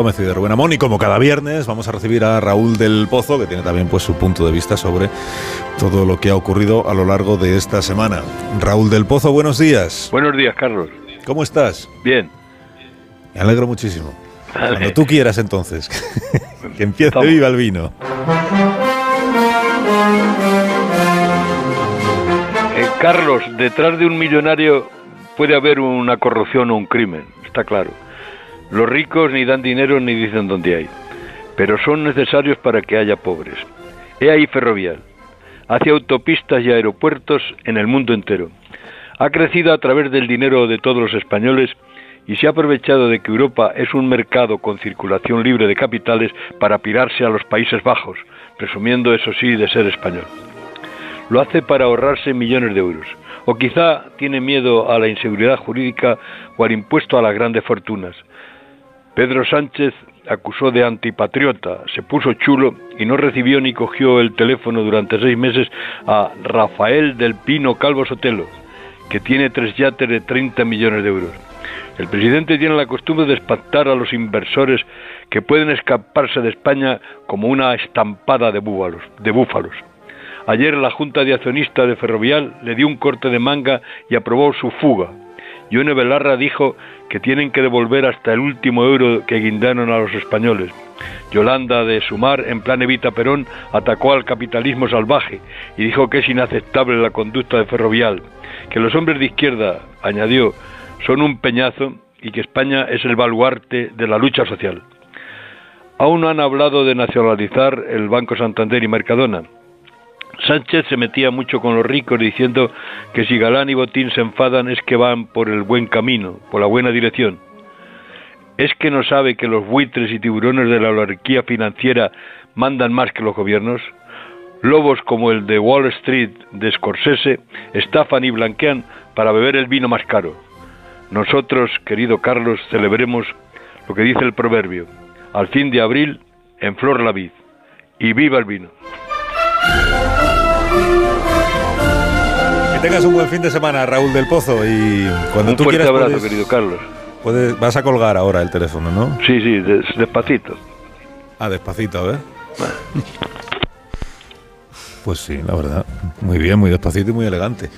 Gómez y de Rubén Amón y como cada viernes vamos a recibir a Raúl del Pozo que tiene también pues su punto de vista sobre todo lo que ha ocurrido a lo largo de esta semana. Raúl del Pozo, buenos días. Buenos días, Carlos. ¿Cómo estás? Bien. Me alegro muchísimo. Cuando tú quieras entonces. que empiece viva el vino. Eh, Carlos, detrás de un millonario puede haber una corrupción o un crimen, está claro. Los ricos ni dan dinero ni dicen dónde hay, pero son necesarios para que haya pobres. He ahí Ferrovial. Hace autopistas y aeropuertos en el mundo entero. Ha crecido a través del dinero de todos los españoles y se ha aprovechado de que Europa es un mercado con circulación libre de capitales para pirarse a los Países Bajos, presumiendo eso sí de ser español. Lo hace para ahorrarse millones de euros. O quizá tiene miedo a la inseguridad jurídica o al impuesto a las grandes fortunas. Pedro Sánchez acusó de antipatriota, se puso chulo y no recibió ni cogió el teléfono durante seis meses a Rafael del Pino Calvo Sotelo, que tiene tres yates de 30 millones de euros. El presidente tiene la costumbre de espantar a los inversores que pueden escaparse de España como una estampada de búfalos. De búfalos. Ayer la Junta de Accionistas de Ferrovial le dio un corte de manga y aprobó su fuga. Yone Belarra dijo que tienen que devolver hasta el último euro que guindaron a los españoles. Yolanda de Sumar, en plan Evita Perón, atacó al capitalismo salvaje y dijo que es inaceptable la conducta de Ferrovial, que los hombres de izquierda, añadió, son un peñazo y que España es el baluarte de la lucha social. Aún no han hablado de nacionalizar el Banco Santander y Mercadona. Sánchez se metía mucho con los ricos diciendo que si Galán y Botín se enfadan es que van por el buen camino, por la buena dirección. ¿Es que no sabe que los buitres y tiburones de la oligarquía financiera mandan más que los gobiernos? Lobos como el de Wall Street de Scorsese estafan y blanquean para beber el vino más caro. Nosotros, querido Carlos, celebremos lo que dice el proverbio, al fin de abril, en flor la vid, y viva el vino. Tengas un buen fin de semana, Raúl del Pozo, y cuando un tú quieras abrazo, puedes- querido Carlos. puedes- vas a colgar ahora el teléfono, ¿no? Sí, sí, des- despacito. Ah, despacito, a ver. Pues sí, la verdad. Muy bien, muy despacito y muy elegante.